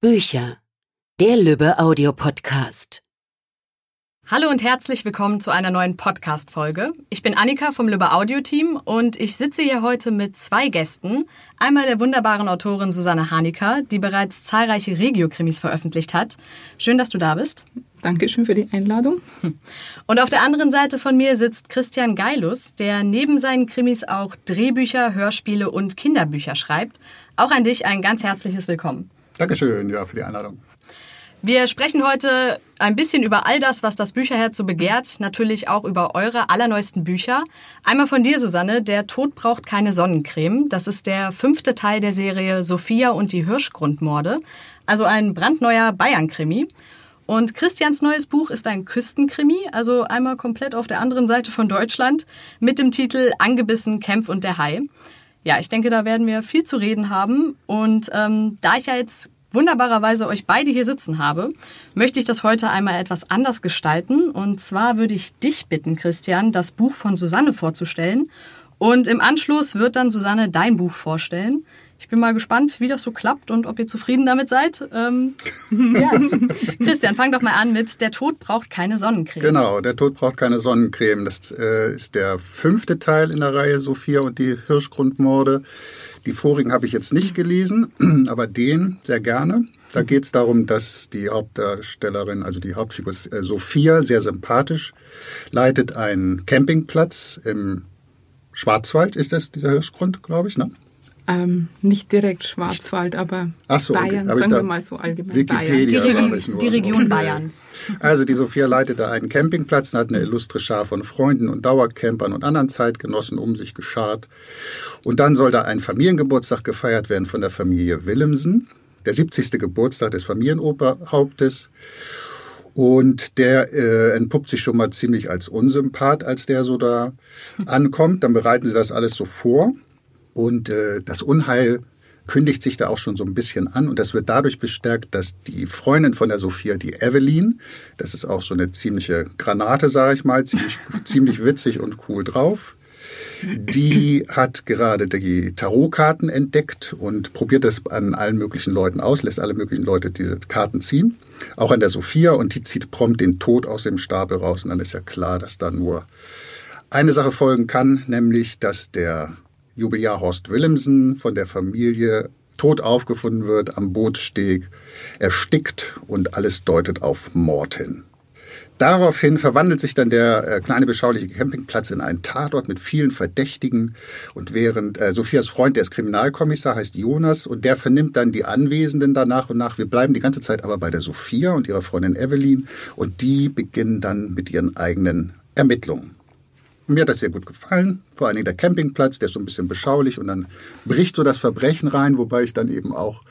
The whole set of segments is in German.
Bücher. Der Lübbe Audiopodcast. Hallo und herzlich willkommen zu einer neuen Podcast-Folge. Ich bin Annika vom Lübbe Audio-Team und ich sitze hier heute mit zwei Gästen. Einmal der wunderbaren Autorin Susanne Hanika, die bereits zahlreiche Regiokrimis veröffentlicht hat. Schön, dass du da bist. Dankeschön für die Einladung. Und auf der anderen Seite von mir sitzt Christian Geilus, der neben seinen Krimis auch Drehbücher, Hörspiele und Kinderbücher schreibt. Auch an dich ein ganz herzliches Willkommen. Dankeschön, ja, für die Einladung. Wir sprechen heute ein bisschen über all das, was das Bücherherz so begehrt, natürlich auch über eure allerneuesten Bücher. Einmal von dir, Susanne, Der Tod braucht keine Sonnencreme. Das ist der fünfte Teil der Serie Sophia und die Hirschgrundmorde, also ein brandneuer Bayern-Krimi. Und Christians neues Buch ist ein Küstenkrimi, also einmal komplett auf der anderen Seite von Deutschland, mit dem Titel Angebissen, Kämpf und der Hai. Ja, ich denke, da werden wir viel zu reden haben. Und ähm, da ich ja jetzt wunderbarerweise euch beide hier sitzen habe, möchte ich das heute einmal etwas anders gestalten. Und zwar würde ich dich bitten, Christian, das Buch von Susanne vorzustellen. Und im Anschluss wird dann Susanne dein Buch vorstellen. Ich bin mal gespannt, wie das so klappt und ob ihr zufrieden damit seid. Ähm, ja. Christian, fang doch mal an mit Der Tod braucht keine Sonnencreme. Genau, Der Tod braucht keine Sonnencreme. Das äh, ist der fünfte Teil in der Reihe Sophia und die Hirschgrundmorde. Die vorigen habe ich jetzt nicht gelesen, aber den sehr gerne. Da geht es darum, dass die Hauptdarstellerin, also die Hauptfigur äh, Sophia, sehr sympathisch, leitet einen Campingplatz im Schwarzwald, ist das dieser Hirschgrund, glaube ich, ne? Ähm, nicht direkt Schwarzwald, aber so, Bayern, okay. sagen wir mal so allgemein. Wikipedia Bayern. Die, die Region Bayern. Also die Sophia leitet da einen Campingplatz und hat eine illustre Schar von Freunden und Dauercampern und anderen Zeitgenossen um sich geschart. Und dann soll da ein Familiengeburtstag gefeiert werden von der Familie Willemsen, der 70. Geburtstag des Familienoberhauptes. Und der äh, entpuppt sich schon mal ziemlich als Unsympath, als der so da ankommt. Dann bereiten sie das alles so vor. Und äh, das Unheil kündigt sich da auch schon so ein bisschen an und das wird dadurch bestärkt, dass die Freundin von der Sophia, die Evelyn, das ist auch so eine ziemliche Granate, sage ich mal, ziemlich, ziemlich witzig und cool drauf. Die hat gerade die Tarotkarten entdeckt und probiert das an allen möglichen Leuten aus, lässt alle möglichen Leute diese Karten ziehen. Auch an der Sophia und die zieht prompt den Tod aus dem Stapel raus und dann ist ja klar, dass da nur eine Sache folgen kann, nämlich dass der Jubilar Horst Willemsen von der Familie tot aufgefunden wird am Bootssteg, erstickt und alles deutet auf Mord hin. Daraufhin verwandelt sich dann der äh, kleine beschauliche Campingplatz in einen Tatort mit vielen Verdächtigen. Und während äh, Sophias Freund, der ist Kriminalkommissar, heißt Jonas, und der vernimmt dann die Anwesenden da nach und nach. Wir bleiben die ganze Zeit aber bei der Sophia und ihrer Freundin Evelyn. Und die beginnen dann mit ihren eigenen Ermittlungen. Mir hat das sehr gut gefallen. Vor allen Dingen der Campingplatz, der ist so ein bisschen beschaulich und dann bricht so das Verbrechen rein, wobei ich dann eben auch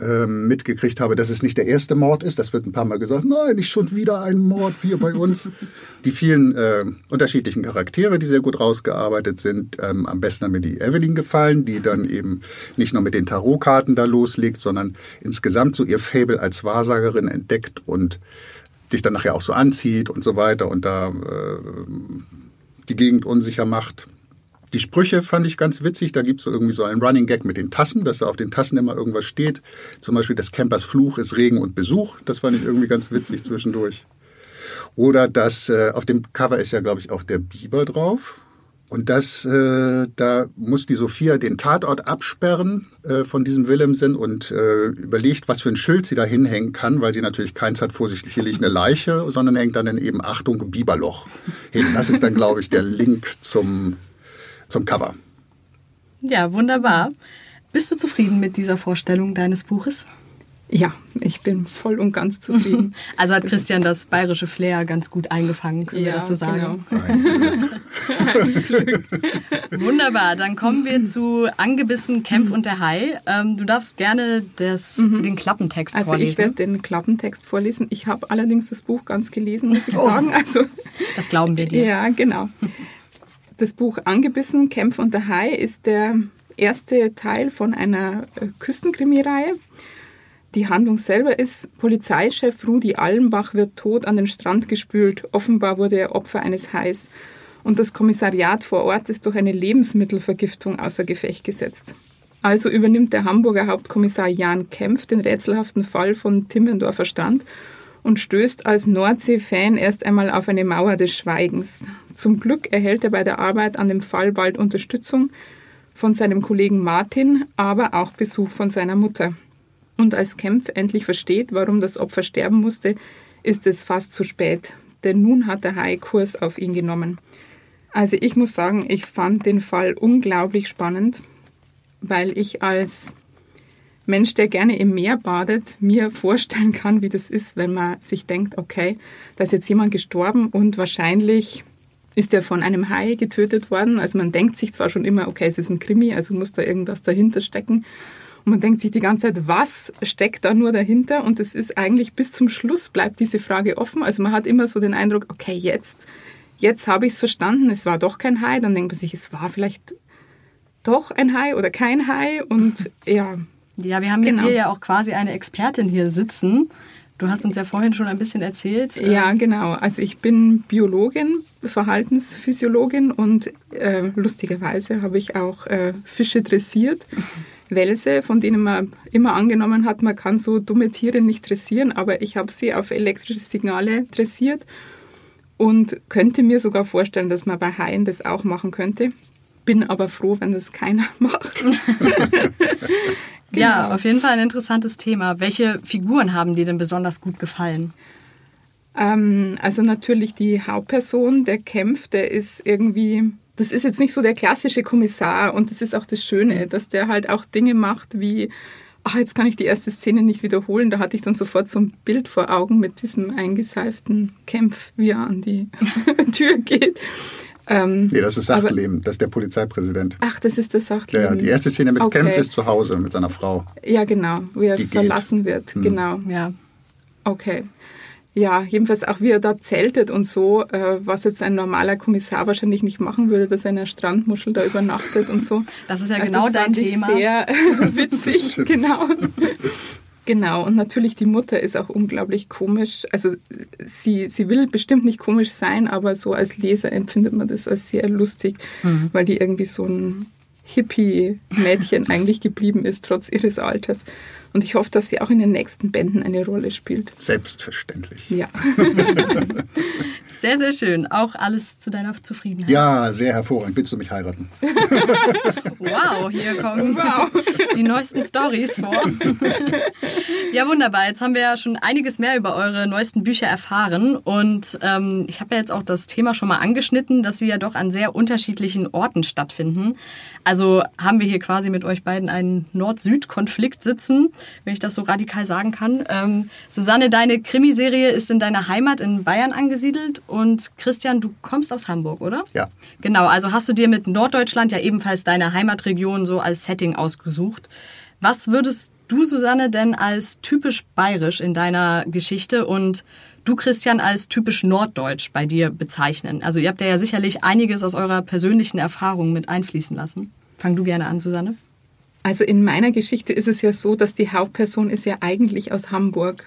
ähm, mitgekriegt habe, dass es nicht der erste Mord ist. Das wird ein paar Mal gesagt. Nein, nicht schon wieder ein Mord hier bei uns. die vielen äh, unterschiedlichen Charaktere, die sehr gut rausgearbeitet sind. Ähm, am besten hat mir die Evelyn gefallen, die dann eben nicht nur mit den Tarotkarten da loslegt, sondern insgesamt so ihr Fable als Wahrsagerin entdeckt und sich dann nachher auch so anzieht und so weiter und da äh, die Gegend unsicher macht. Die Sprüche fand ich ganz witzig. Da gibt es so irgendwie so einen Running Gag mit den Tassen, dass da auf den Tassen immer irgendwas steht. Zum Beispiel des Campers Fluch ist Regen und Besuch. Das fand ich irgendwie ganz witzig zwischendurch. Oder das, äh, auf dem Cover ist ja, glaube ich, auch der Biber drauf. Und das, äh, da muss die Sophia den Tatort absperren äh, von diesem Willemsen und äh, überlegt, was für ein Schild sie da hinhängen kann, weil sie natürlich keins hat, vorsichtig, hier liegt eine Leiche, sondern hängt dann eben Achtung, Biberloch hin. Das ist dann, glaube ich, der Link zum, zum Cover. Ja, wunderbar. Bist du zufrieden mit dieser Vorstellung deines Buches? Ja, ich bin voll und ganz zufrieden. Also hat Christian das bayerische Flair ganz gut eingefangen, können ja, wir das so sagen? Genau. Wunderbar, dann kommen wir zu Angebissen, Kämpf und der Hai. Ähm, du darfst gerne das, mhm. den Klappentext also vorlesen. Also ich werde den Klappentext vorlesen. Ich habe allerdings das Buch ganz gelesen, muss ich oh. sagen. Also, das glauben wir dir. Ja, genau. Das Buch Angebissen, Kämpf und der Hai ist der erste Teil von einer äh, Küstenkrimireihe. Die Handlung selber ist, Polizeichef Rudi Allenbach wird tot an den Strand gespült. Offenbar wurde er Opfer eines Hais. Und das Kommissariat vor Ort ist durch eine Lebensmittelvergiftung außer Gefecht gesetzt. Also übernimmt der Hamburger Hauptkommissar Jan Kempf den rätselhaften Fall von Timmendorfer Strand und stößt als Nordsee-Fan erst einmal auf eine Mauer des Schweigens. Zum Glück erhält er bei der Arbeit an dem Fall bald Unterstützung von seinem Kollegen Martin, aber auch Besuch von seiner Mutter. Und als Kempf endlich versteht, warum das Opfer sterben musste, ist es fast zu spät, denn nun hat der Hai Kurs auf ihn genommen. Also ich muss sagen, ich fand den Fall unglaublich spannend, weil ich als Mensch, der gerne im Meer badet, mir vorstellen kann, wie das ist, wenn man sich denkt, okay, da ist jetzt jemand gestorben und wahrscheinlich ist er von einem Hai getötet worden. Also man denkt sich zwar schon immer, okay, es ist ein Krimi, also muss da irgendwas dahinter stecken. Und man denkt sich die ganze Zeit, was steckt da nur dahinter? Und es ist eigentlich bis zum Schluss bleibt diese Frage offen. Also man hat immer so den Eindruck, okay, jetzt, jetzt habe ich es verstanden, es war doch kein Hai. Dann denkt man sich, es war vielleicht doch ein Hai oder kein Hai. Und ja. Ja, wir haben genau. mit dir ja auch quasi eine Expertin hier sitzen. Du hast uns ja vorhin schon ein bisschen erzählt. Ja, genau. Also ich bin Biologin, Verhaltensphysiologin und äh, lustigerweise habe ich auch äh, Fische dressiert. Welse, von denen man immer angenommen hat, man kann so dumme Tiere nicht dressieren, aber ich habe sie auf elektrische Signale dressiert und könnte mir sogar vorstellen, dass man bei Haien das auch machen könnte. Bin aber froh, wenn das keiner macht. genau. Ja, auf jeden Fall ein interessantes Thema. Welche Figuren haben dir denn besonders gut gefallen? Ähm, also natürlich die Hauptperson, der kämpft, der ist irgendwie das ist jetzt nicht so der klassische Kommissar und das ist auch das Schöne, dass der halt auch Dinge macht wie, ach, jetzt kann ich die erste Szene nicht wiederholen. Da hatte ich dann sofort so ein Bild vor Augen mit diesem eingeseiften Kämpf, wie er an die Tür geht. Ähm, nee, das ist Sachtleben, aber, das ist der Polizeipräsident. Ach, das ist das Sachtleben. Ja, die erste Szene mit okay. Kempf ist zu Hause mit seiner Frau. Ja, genau, wie er verlassen geht. wird. Hm. Genau. Ja. Okay ja, jedenfalls auch wie er da zeltet und so, äh, was jetzt ein normaler Kommissar wahrscheinlich nicht machen würde, dass er in einer Strandmuschel da übernachtet und so. Das ist ja also genau das dein Thema. Sehr witzig, genau. Genau, und natürlich die Mutter ist auch unglaublich komisch. Also sie, sie will bestimmt nicht komisch sein, aber so als Leser empfindet man das als sehr lustig, mhm. weil die irgendwie so ein Hippie-Mädchen eigentlich geblieben ist, trotz ihres Alters. Und ich hoffe, dass sie auch in den nächsten Bänden eine Rolle spielt. Selbstverständlich. Ja. Sehr, sehr schön. Auch alles zu deiner Zufriedenheit. Ja, sehr hervorragend. Willst du mich heiraten? wow, hier kommen wow. die neuesten Stories vor. ja, wunderbar. Jetzt haben wir ja schon einiges mehr über eure neuesten Bücher erfahren. Und ähm, ich habe ja jetzt auch das Thema schon mal angeschnitten, dass sie ja doch an sehr unterschiedlichen Orten stattfinden. Also haben wir hier quasi mit euch beiden einen Nord-Süd-Konflikt sitzen, wenn ich das so radikal sagen kann. Ähm, Susanne, deine Krimiserie ist in deiner Heimat in Bayern angesiedelt und Christian, du kommst aus Hamburg, oder? Ja. Genau, also hast du dir mit Norddeutschland ja ebenfalls deine Heimatregion so als Setting ausgesucht. Was würdest du, Susanne, denn als typisch bayerisch in deiner Geschichte und du, Christian, als typisch norddeutsch bei dir bezeichnen? Also ihr habt ja sicherlich einiges aus eurer persönlichen Erfahrung mit einfließen lassen. Fang du gerne an, Susanne. Also in meiner Geschichte ist es ja so, dass die Hauptperson ist ja eigentlich aus Hamburg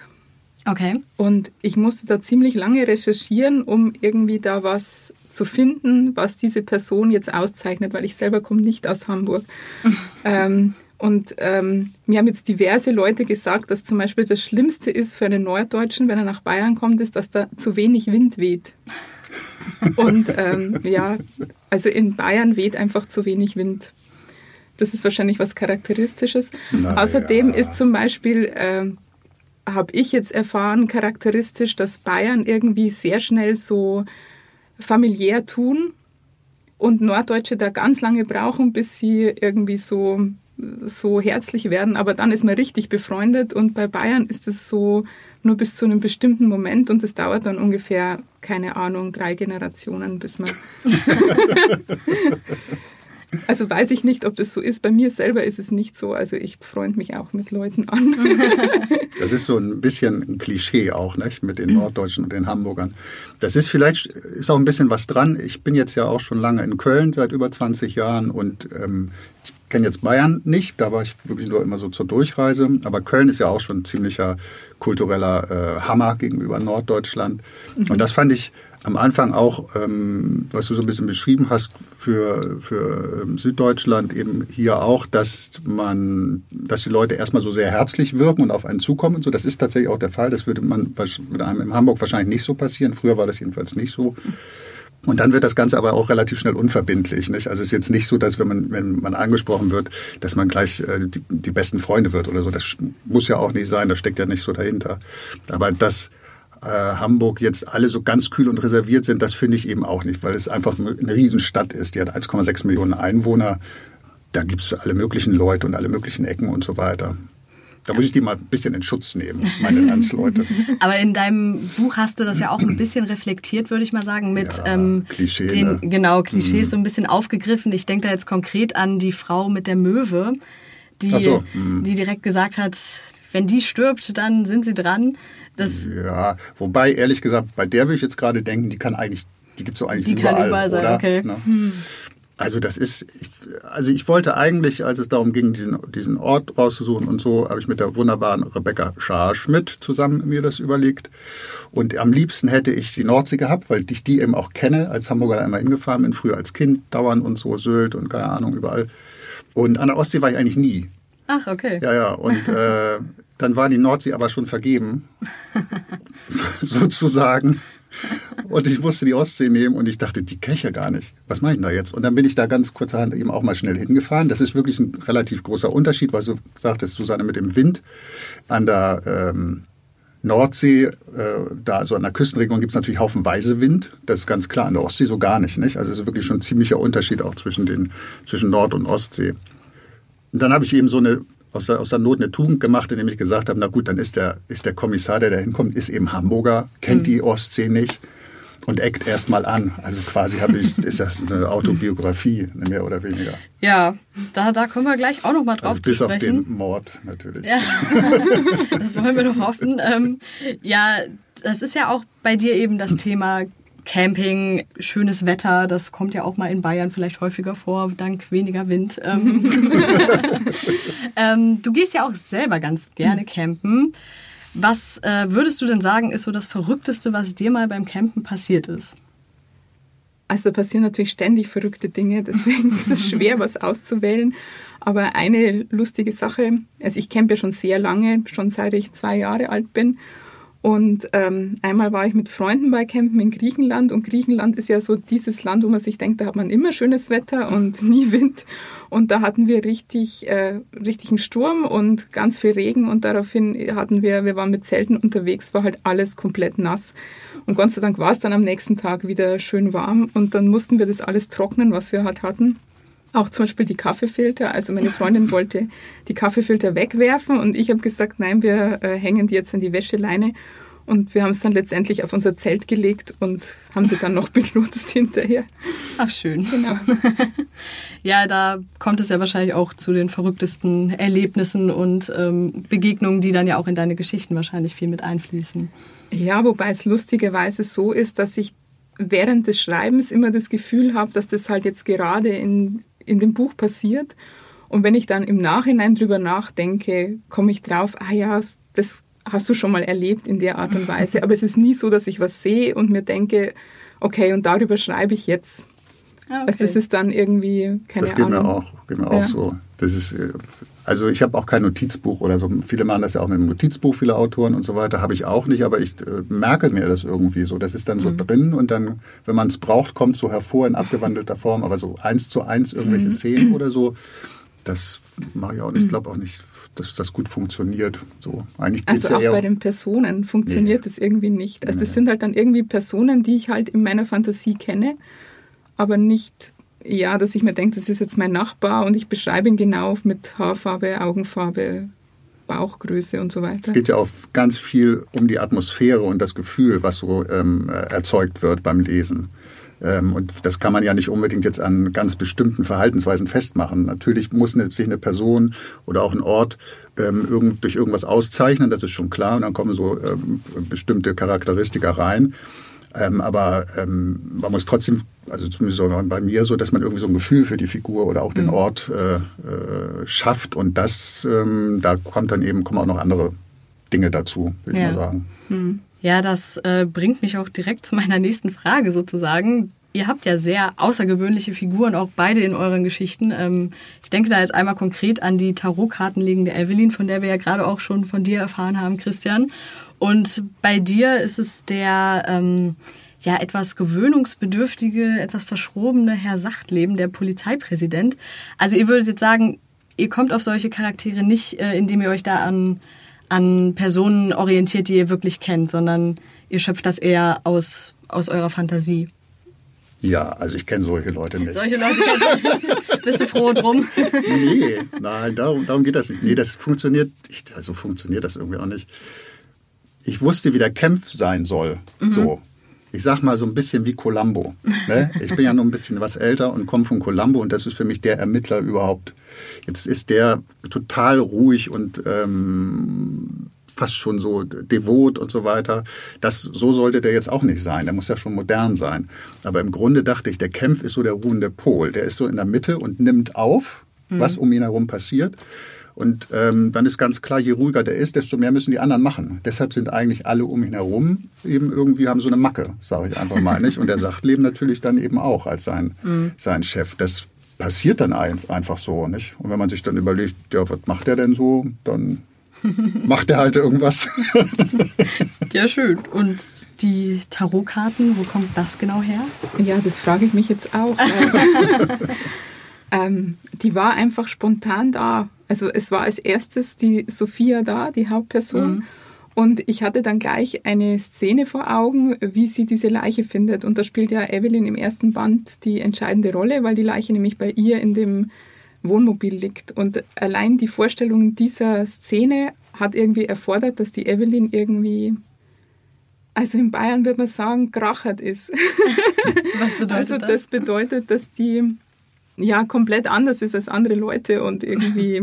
Okay. Und ich musste da ziemlich lange recherchieren, um irgendwie da was zu finden, was diese Person jetzt auszeichnet, weil ich selber komme nicht aus Hamburg. ähm, und ähm, mir haben jetzt diverse Leute gesagt, dass zum Beispiel das Schlimmste ist für einen Norddeutschen, wenn er nach Bayern kommt, ist, dass da zu wenig Wind weht. und ähm, ja, also in Bayern weht einfach zu wenig Wind. Das ist wahrscheinlich was Charakteristisches. Na, Außerdem ja. ist zum Beispiel äh, habe ich jetzt erfahren, charakteristisch, dass Bayern irgendwie sehr schnell so familiär tun und Norddeutsche da ganz lange brauchen, bis sie irgendwie so, so herzlich werden. Aber dann ist man richtig befreundet und bei Bayern ist es so nur bis zu einem bestimmten Moment und es dauert dann ungefähr, keine Ahnung, drei Generationen, bis man Also weiß ich nicht, ob das so ist. Bei mir selber ist es nicht so. Also ich freue mich auch mit Leuten an. Das ist so ein bisschen ein Klischee auch, nicht? mit den Norddeutschen und den Hamburgern. Das ist vielleicht, ist auch ein bisschen was dran. Ich bin jetzt ja auch schon lange in Köln, seit über 20 Jahren und ähm, ich kenne jetzt Bayern nicht, da war ich wirklich nur immer so zur Durchreise. Aber Köln ist ja auch schon ein ziemlicher kultureller äh, Hammer gegenüber Norddeutschland. Mhm. Und das fand ich am Anfang auch, ähm, was du so ein bisschen beschrieben hast für, für ähm, Süddeutschland, eben hier auch, dass man, dass die Leute erstmal so sehr herzlich wirken und auf einen zukommen und so. Das ist tatsächlich auch der Fall. Das würde man würde einem in Hamburg wahrscheinlich nicht so passieren. Früher war das jedenfalls nicht so. Und dann wird das Ganze aber auch relativ schnell unverbindlich. Nicht? Also es ist jetzt nicht so, dass wenn man, wenn man angesprochen wird, dass man gleich äh, die, die besten Freunde wird oder so. Das muss ja auch nicht sein, das steckt ja nicht so dahinter. Aber das äh, Hamburg jetzt alle so ganz kühl und reserviert sind, das finde ich eben auch nicht, weil es einfach eine Riesenstadt ist. Die hat 1,6 Millionen Einwohner. Da gibt es alle möglichen Leute und alle möglichen Ecken und so weiter. Da muss ich die mal ein bisschen in Schutz nehmen, meine Landsleute. Aber in deinem Buch hast du das ja auch ein bisschen reflektiert, würde ich mal sagen, mit ja, ähm, Klischee, den ne? genau Klischees mhm. so ein bisschen aufgegriffen. Ich denke da jetzt konkret an die Frau mit der Möwe, die, so, mhm. die direkt gesagt hat, wenn die stirbt, dann sind sie dran. Das ja, wobei ehrlich gesagt, bei der würde ich jetzt gerade denken, die kann eigentlich, die gibt es so eigentlich die überall, kann überall sein, oder? okay. Ne? Hm. Also das ist, also ich wollte eigentlich, als es darum ging, diesen, diesen Ort rauszusuchen und so, habe ich mit der wunderbaren Rebecca Scharschmidt zusammen mir das überlegt. Und am liebsten hätte ich die Nordsee gehabt, weil ich die eben auch kenne, als Hamburger da einmal hingefahren bin, früher als Kind, dauernd und so, Sylt und keine Ahnung, überall. Und an der Ostsee war ich eigentlich nie. Ach, okay. Ja, ja. Und äh, dann war die Nordsee aber schon vergeben, sozusagen. Und ich musste die Ostsee nehmen und ich dachte, die ja gar nicht. Was mache ich denn da jetzt? Und dann bin ich da ganz kurzerhand eben auch mal schnell hingefahren. Das ist wirklich ein relativ großer Unterschied, weil du sagtest, Susanne, mit dem Wind an der ähm, Nordsee, äh, da so an der Küstenregion gibt es natürlich haufenweise Wind. Das ist ganz klar. An der Ostsee so gar nicht. nicht? Also es ist wirklich schon ein ziemlicher Unterschied auch zwischen, den, zwischen Nord- und Ostsee. Und dann habe ich eben so eine aus der, aus der Not eine Tugend gemacht, indem ich gesagt habe, na gut, dann ist der, ist der Kommissar, der da hinkommt, ist eben Hamburger, kennt mhm. die Ostsee nicht und eckt erstmal an. Also quasi habe ich, ist das eine Autobiografie, mehr oder weniger. Ja, da, da kommen wir gleich auch noch mal drauf also bis zu sprechen. auf den Mord natürlich. Ja, das wollen wir doch hoffen. Ähm, ja, das ist ja auch bei dir eben das Thema Camping, schönes Wetter, das kommt ja auch mal in Bayern vielleicht häufiger vor, dank weniger Wind. Ähm, ähm, du gehst ja auch selber ganz gerne campen. Was äh, würdest du denn sagen, ist so das Verrückteste, was dir mal beim Campen passiert ist? Also da passieren natürlich ständig verrückte Dinge, deswegen ist es schwer, was auszuwählen. Aber eine lustige Sache, also ich campe ja schon sehr lange, schon seit ich zwei Jahre alt bin. Und ähm, einmal war ich mit Freunden bei Campen in Griechenland und Griechenland ist ja so dieses Land, wo man sich denkt, da hat man immer schönes Wetter und nie Wind. Und da hatten wir richtig, äh, richtigen Sturm und ganz viel Regen und daraufhin hatten wir, wir waren mit Zelten unterwegs, war halt alles komplett nass. Und Gott sei Dank war es dann am nächsten Tag wieder schön warm und dann mussten wir das alles trocknen, was wir halt hatten. Auch zum Beispiel die Kaffeefilter. Also meine Freundin wollte die Kaffeefilter wegwerfen und ich habe gesagt, nein, wir äh, hängen die jetzt an die Wäscheleine. Und wir haben es dann letztendlich auf unser Zelt gelegt und haben sie dann noch benutzt hinterher. Ach schön. Genau. ja, da kommt es ja wahrscheinlich auch zu den verrücktesten Erlebnissen und ähm, Begegnungen, die dann ja auch in deine Geschichten wahrscheinlich viel mit einfließen. Ja, wobei es lustigerweise so ist, dass ich während des Schreibens immer das Gefühl habe, dass das halt jetzt gerade in in dem Buch passiert. Und wenn ich dann im Nachhinein drüber nachdenke, komme ich drauf, ah ja, das hast du schon mal erlebt in der Art und Weise. Aber es ist nie so, dass ich was sehe und mir denke, okay, und darüber schreibe ich jetzt. Ah, okay. Also das ist dann irgendwie, keine das geht Ahnung. Mir auch, geht mir ja. auch so. Das ist, äh, also ich habe auch kein Notizbuch oder so. Viele machen das ja auch mit dem Notizbuch, viele Autoren und so weiter. Habe ich auch nicht, aber ich äh, merke mir das irgendwie so. Das ist dann so mhm. drin und dann, wenn man es braucht, kommt so hervor in abgewandelter Form. Aber so eins zu eins irgendwelche mhm. Szenen oder so, das mache ich auch nicht. Ich glaube auch nicht, dass das gut funktioniert. So, eigentlich also auch ja bei den Personen funktioniert nee. das irgendwie nicht. Also nee. das sind halt dann irgendwie Personen, die ich halt in meiner Fantasie kenne, aber nicht ja, dass ich mir denke, das ist jetzt mein Nachbar und ich beschreibe ihn genau mit Haarfarbe, Augenfarbe, Bauchgröße und so weiter. Es geht ja auch ganz viel um die Atmosphäre und das Gefühl, was so ähm, erzeugt wird beim Lesen. Ähm, und das kann man ja nicht unbedingt jetzt an ganz bestimmten Verhaltensweisen festmachen. Natürlich muss sich eine Person oder auch ein Ort ähm, irgend, durch irgendwas auszeichnen, das ist schon klar. Und dann kommen so ähm, bestimmte Charakteristika rein. Ähm, aber ähm, man muss trotzdem, also zumindest bei mir so, dass man irgendwie so ein Gefühl für die Figur oder auch den mhm. Ort äh, äh, schafft. Und das, ähm, da kommt dann eben, kommen auch noch andere Dinge dazu, würde ja. ich mal sagen. Mhm. Ja, das äh, bringt mich auch direkt zu meiner nächsten Frage sozusagen. Ihr habt ja sehr außergewöhnliche Figuren, auch beide in euren Geschichten. Ähm, ich denke da jetzt einmal konkret an die Tarotkartenlegende Evelyn, von der wir ja gerade auch schon von dir erfahren haben, Christian. Und bei dir ist es der ähm, ja etwas gewöhnungsbedürftige, etwas verschrobene Herr Sachtleben, der Polizeipräsident. Also ihr würdet jetzt sagen, ihr kommt auf solche Charaktere nicht, äh, indem ihr euch da an, an Personen orientiert, die ihr wirklich kennt, sondern ihr schöpft das eher aus, aus eurer Fantasie. Ja, also ich kenne solche Leute nicht. Solche Leute kennst du. Bist du froh drum? nee, nein, darum, darum geht das nicht. Nee, das funktioniert, also funktioniert das irgendwie auch nicht. Ich wusste, wie der Kämpf sein soll. Mhm. So. Ich sag mal so ein bisschen wie Columbo. Ne? Ich bin ja nur ein bisschen was älter und komme von Columbo und das ist für mich der Ermittler überhaupt. Jetzt ist der total ruhig und ähm, fast schon so devot und so weiter. Das, so sollte der jetzt auch nicht sein. Der muss ja schon modern sein. Aber im Grunde dachte ich, der Kämpf ist so der ruhende Pol. Der ist so in der Mitte und nimmt auf, mhm. was um ihn herum passiert. Und ähm, dann ist ganz klar, je ruhiger der ist, desto mehr müssen die anderen machen. Deshalb sind eigentlich alle um ihn herum eben irgendwie haben so eine Macke, sage ich einfach mal nicht. Und der Sachtleben natürlich dann eben auch als sein, mhm. sein Chef. Das passiert dann einfach so, nicht? Und wenn man sich dann überlegt, ja, was macht der denn so, dann macht er halt irgendwas. ja, schön. Und die Tarotkarten, wo kommt das genau her? Ja, das frage ich mich jetzt auch. ähm, die war einfach spontan da. Also es war als erstes die Sophia da, die Hauptperson. Mhm. Und ich hatte dann gleich eine Szene vor Augen, wie sie diese Leiche findet. Und da spielt ja Evelyn im ersten Band die entscheidende Rolle, weil die Leiche nämlich bei ihr in dem Wohnmobil liegt. Und allein die Vorstellung dieser Szene hat irgendwie erfordert, dass die Evelyn irgendwie, also in Bayern würde man sagen, krachert ist. Was bedeutet also das? das bedeutet, dass die ja komplett anders ist als andere Leute und irgendwie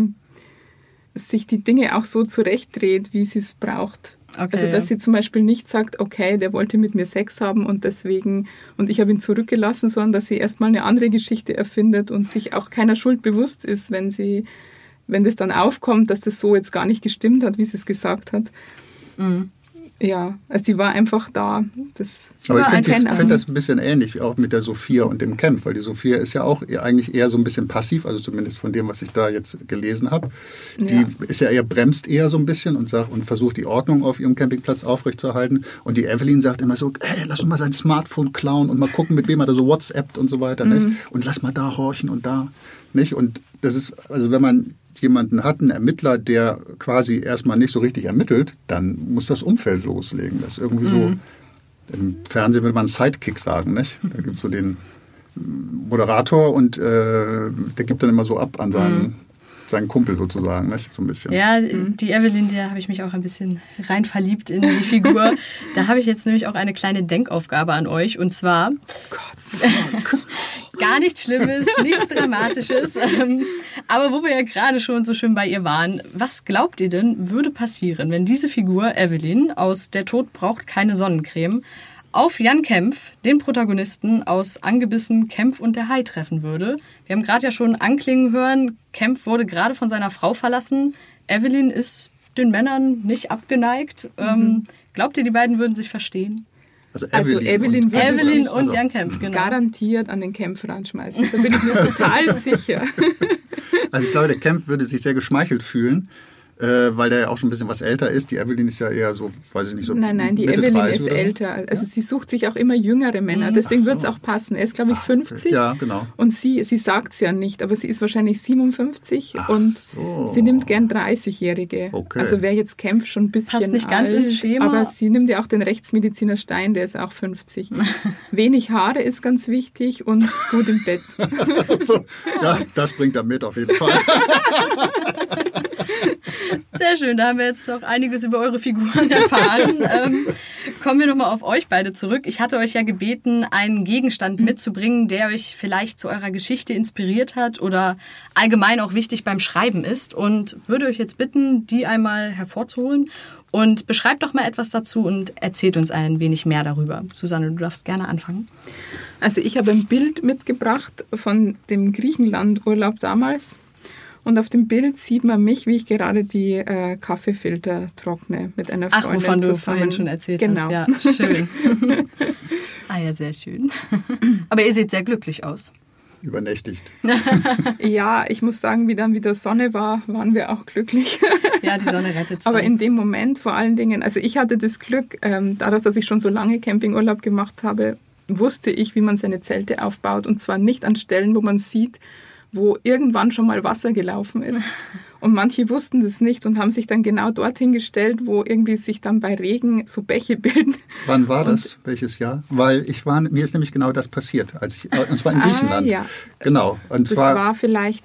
sich die Dinge auch so zurechtdreht, wie sie es braucht. Okay, also dass ja. sie zum Beispiel nicht sagt, okay, der wollte mit mir Sex haben und deswegen und ich habe ihn zurückgelassen, sondern dass sie erstmal eine andere Geschichte erfindet und sich auch keiner Schuld bewusst ist, wenn sie, wenn das dann aufkommt, dass das so jetzt gar nicht gestimmt hat, wie sie es gesagt hat. Mhm ja, also die war einfach da. Das Aber ich finde find das ein bisschen ähnlich, auch mit der Sophia und dem Camp, weil die Sophia ist ja auch eigentlich eher so ein bisschen passiv, also zumindest von dem, was ich da jetzt gelesen habe. Die ja. ist ja eher, bremst eher so ein bisschen und, sagt, und versucht die Ordnung auf ihrem Campingplatz aufrechtzuerhalten. Und die Evelyn sagt immer so, hey, lass uns mal sein Smartphone klauen und mal gucken, mit wem er da so WhatsAppt und so weiter. Mhm. Und lass mal da horchen und da. Nicht? Und das ist, also wenn man jemanden hat, einen Ermittler, der quasi erstmal nicht so richtig ermittelt, dann muss das Umfeld loslegen. Das ist irgendwie mhm. so, im Fernsehen würde man Sidekick sagen, nicht? Da gibt es so den Moderator und äh, der gibt dann immer so ab an seinen, mhm seinen Kumpel sozusagen, nicht? so ein bisschen. Ja, mhm. die Evelyn, da habe ich mich auch ein bisschen rein verliebt in die Figur. da habe ich jetzt nämlich auch eine kleine Denkaufgabe an euch und zwar Gott, gar nichts Schlimmes, nichts Dramatisches. Ähm, aber wo wir ja gerade schon so schön bei ihr waren, was glaubt ihr denn würde passieren, wenn diese Figur Evelyn aus Der Tod braucht keine Sonnencreme auf Jan Kempf, den Protagonisten aus Angebissen Kempf und der Hai treffen würde. Wir haben gerade ja schon anklingen hören, Kempf wurde gerade von seiner Frau verlassen. Evelyn ist den Männern nicht abgeneigt. Mhm. Ähm, glaubt ihr, die beiden würden sich verstehen? Also Evelyn, also Evelyn, und, Evelyn und also, Jan Kempf, genau. Garantiert an den Kempf ranschmeißen. Da bin ich mir total sicher. Also ich glaube, der Kempf würde sich sehr geschmeichelt fühlen, äh, weil der ja auch schon ein bisschen was älter ist. Die Evelyn ist ja eher so, weiß ich nicht, so Nein, nein, die Mitte Evelyn 30, ist oder? älter. Also ja? sie sucht sich auch immer jüngere Männer. Mhm. Deswegen so. wird es auch passen. Er ist, glaube ich, 50. Ja, genau. Und sie, sie sagt es ja nicht, aber sie ist wahrscheinlich 57 Ach und so. sie nimmt gern 30-Jährige. Okay. Also wer jetzt kämpft, schon ein bisschen Passt nicht ganz ins Schema. Aber sie nimmt ja auch den Rechtsmediziner Stein, der ist auch 50. Wenig Haare ist ganz wichtig und gut im Bett. so, ja, das bringt er mit auf jeden Fall. Schön, da haben wir jetzt noch einiges über eure Figuren erfahren. ähm, kommen wir nochmal auf euch beide zurück. Ich hatte euch ja gebeten, einen Gegenstand mitzubringen, der euch vielleicht zu eurer Geschichte inspiriert hat oder allgemein auch wichtig beim Schreiben ist und würde euch jetzt bitten, die einmal hervorzuholen und beschreibt doch mal etwas dazu und erzählt uns ein wenig mehr darüber. Susanne, du darfst gerne anfangen. Also ich habe ein Bild mitgebracht von dem Griechenland-Urlaub damals Und auf dem Bild sieht man mich, wie ich gerade die äh, Kaffeefilter trockne mit einer Freundin Ach, wovon du zusammen. vorhin schon erzählt genau. hast. Ja, schön. ah ja, sehr schön. Aber ihr seht sehr glücklich aus. Übernächtigt. Ja, ich muss sagen, wie dann wieder Sonne war, waren wir auch glücklich. Ja, die Sonne rettet Aber in dem Moment vor allen Dingen, also ich hatte das Glück, ähm, dadurch, dass ich schon so lange Campingurlaub gemacht habe, wusste ich, wie man seine Zelte aufbaut und zwar nicht an Stellen, wo man sieht, wo irgendwann schon mal Wasser gelaufen ist. Und manche wussten das nicht und haben sich dann genau dorthin gestellt, wo irgendwie sich dann bei Regen so Bäche bilden. Wann war das? Welches Jahr? Weil ich war, mir ist nämlich genau das passiert, als ich, und zwar in Ah, Griechenland. ja. Genau. Und Das zwar, war vielleicht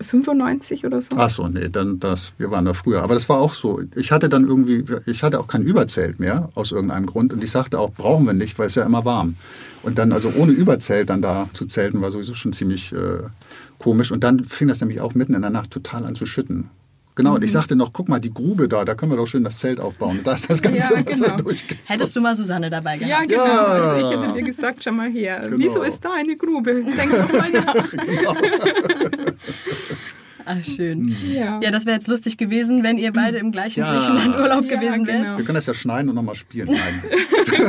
95 oder so. Ach so, nee, dann das, wir waren da früher. Aber das war auch so. Ich hatte dann irgendwie, ich hatte auch kein Überzelt mehr aus irgendeinem Grund und ich sagte auch, brauchen wir nicht, weil es ja immer warm. Und dann also ohne Überzelt dann da zu zelten war sowieso schon ziemlich äh, komisch. Und dann fing das nämlich auch mitten in der Nacht total an zu schütten. Genau, und ich sagte noch, guck mal, die Grube da, da können wir doch schön das Zelt aufbauen. Und da ist das ganze Ja, Wasser genau. durchgeflossen. Hättest du mal Susanne dabei gehabt? Ja, genau. Ja. Also ich hätte dir gesagt, schau mal her. Genau. Wieso ist da eine Grube? Denk doch mal nach. Ah, schön. Ja. Ja, das wäre jetzt lustig gewesen, wenn ihr beide im gleichen Ja. Griechenland Urlaub Ja, gewesen wärt. genau. Wir können das ja schneiden und nochmal spielen. Nein.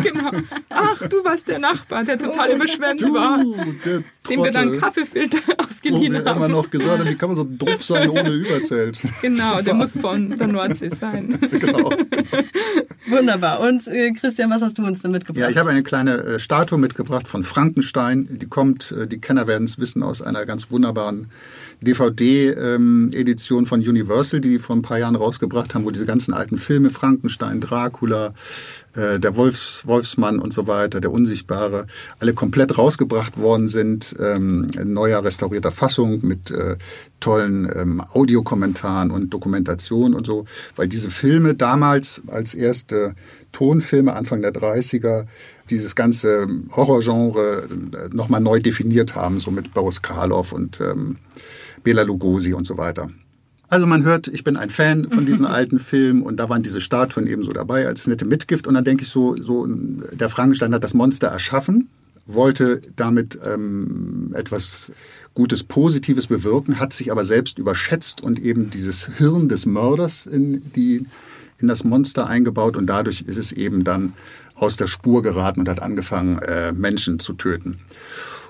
genau. Ach, du warst der Nachbar, der total überschwemmt war. der Dem wir dann. Kaffeefilter Wo ausgeliehen wir immer noch gesagt haben, wie kann man so doof sein ohne Überzelt? Genau, der muss von der Nordsee sein. genau. Wunderbar. Und äh, Christian, was hast du uns denn mitgebracht? Ja, ich habe eine kleine äh, Statue mitgebracht von Frankenstein. Die kommt, äh, die Kenner werden es wissen, aus einer ganz wunderbaren DVD-Edition von Universal, die die vor ein paar Jahren rausgebracht haben, wo diese ganzen alten Filme, Frankenstein, Dracula, äh, der Wolfs, Wolfsmann und so weiter, der Unsichtbare, alle komplett rausgebracht worden sind, ähm, in neuer restaurierter Fassung mit äh, tollen ähm, Audiokommentaren und Dokumentation und so, weil diese Filme damals als erste Tonfilme Anfang der 30er dieses ganze Horrorgenre äh, nochmal neu definiert haben, so mit Boris Karloff und ähm, Bela Lugosi und so weiter. Also man hört, ich bin ein Fan von diesen alten Filmen und da waren diese Statuen eben so dabei als nette Mitgift und dann denke ich so, so der Frankenstein hat das Monster erschaffen, wollte damit ähm, etwas Gutes, Positives bewirken, hat sich aber selbst überschätzt und eben dieses Hirn des Mörders in die in das Monster eingebaut und dadurch ist es eben dann aus der Spur geraten und hat angefangen, äh, Menschen zu töten.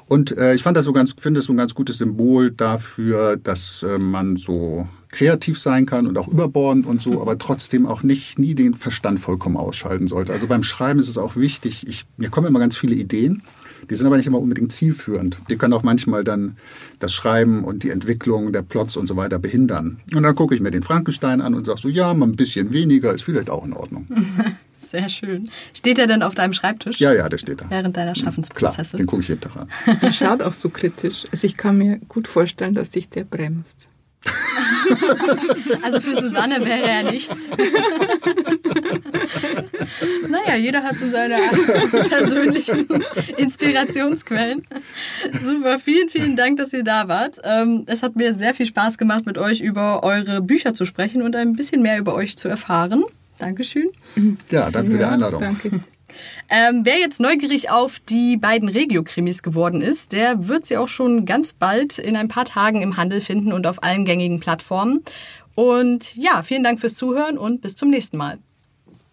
Und äh, ich fand das so ganz, finde es so ein ganz gutes Symbol dafür, dass äh, man so kreativ sein kann und auch überbordend und so, aber trotzdem auch nicht nie den Verstand vollkommen ausschalten sollte. Also beim Schreiben ist es auch wichtig. Ich, mir kommen immer ganz viele Ideen, die sind aber nicht immer unbedingt zielführend. Die können auch manchmal dann das Schreiben und die Entwicklung der Plots und so weiter behindern. Und dann gucke ich mir den Frankenstein an und sage so, ja, mal ein bisschen weniger ist vielleicht auch in Ordnung. Sehr schön. Steht er denn auf deinem Schreibtisch? Ja, ja, der steht da. Während deiner Klar, Schaffensprozesse? den gucke ich jeden Tag an. Er schaut auch so kritisch. Also ich kann mir gut vorstellen, dass sich der bremst. Also für Susanne wäre er nichts. naja, jeder hat so seine persönlichen Inspirationsquellen. Super, vielen, vielen Dank, dass ihr da wart. Ähm, Es hat mir sehr viel Spaß gemacht, mit euch über eure Bücher zu sprechen und ein bisschen mehr über euch zu erfahren. Dankeschön. Ja, danke für die Ja, Einladung. Danke. Ähm, wer jetzt neugierig auf die beiden Regio-Krimis geworden ist, der wird sie auch schon ganz bald in ein paar Tagen im Handel finden und auf allen gängigen Plattformen. Und ja, vielen Dank fürs Zuhören und bis zum nächsten Mal.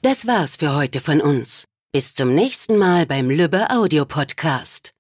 Das war's für heute von uns. Bis zum nächsten Mal beim Lübbe Audio Podcast.